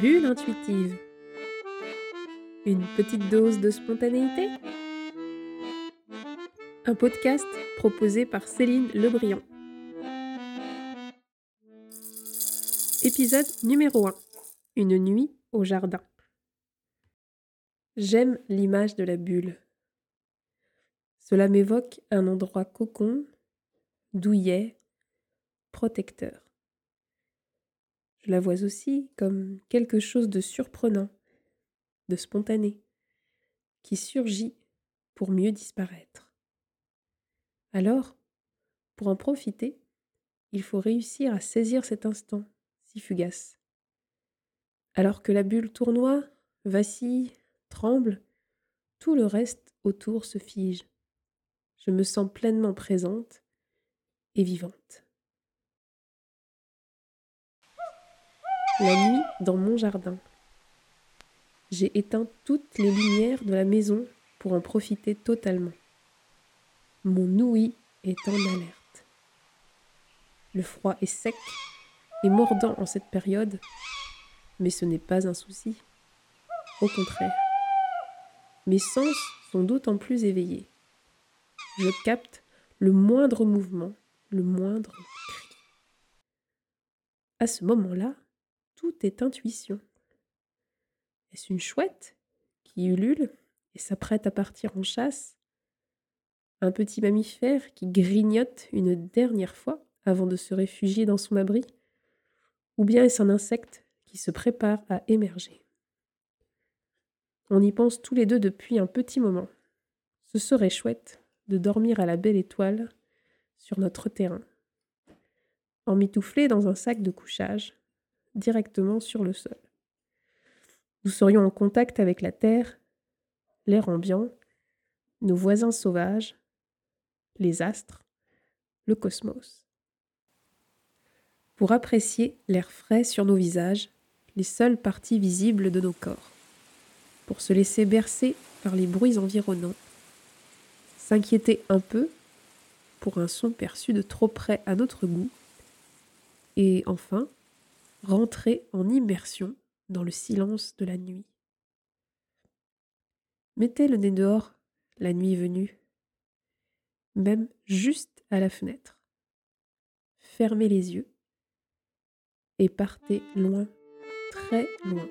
Bulle intuitive. Une petite dose de spontanéité Un podcast proposé par Céline Lebrion. Épisode numéro 1. Une nuit au jardin. J'aime l'image de la bulle. Cela m'évoque un endroit cocon, douillet, protecteur. Je la vois aussi comme quelque chose de surprenant, de spontané, qui surgit pour mieux disparaître. Alors, pour en profiter, il faut réussir à saisir cet instant si fugace. Alors que la bulle tournoie, vacille, tremble, tout le reste autour se fige. Je me sens pleinement présente et vivante. La nuit dans mon jardin. J'ai éteint toutes les lumières de la maison pour en profiter totalement. Mon ouïe est en alerte. Le froid est sec et mordant en cette période, mais ce n'est pas un souci. Au contraire, mes sens sont d'autant plus éveillés. Je capte le moindre mouvement, le moindre cri. À ce moment-là, tout est intuition. Est-ce une chouette qui ulule et s'apprête à partir en chasse? Un petit mammifère qui grignote une dernière fois avant de se réfugier dans son abri? Ou bien est-ce un insecte qui se prépare à émerger? On y pense tous les deux depuis un petit moment. Ce serait chouette de dormir à la belle étoile sur notre terrain, emmitouflé dans un sac de couchage directement sur le sol. Nous serions en contact avec la terre, l'air ambiant, nos voisins sauvages, les astres, le cosmos. Pour apprécier l'air frais sur nos visages, les seules parties visibles de nos corps, pour se laisser bercer par les bruits environnants, s'inquiéter un peu pour un son perçu de trop près à notre goût, et enfin rentrer en immersion dans le silence de la nuit. Mettez le nez dehors, la nuit venue, même juste à la fenêtre. Fermez les yeux et partez loin, très loin.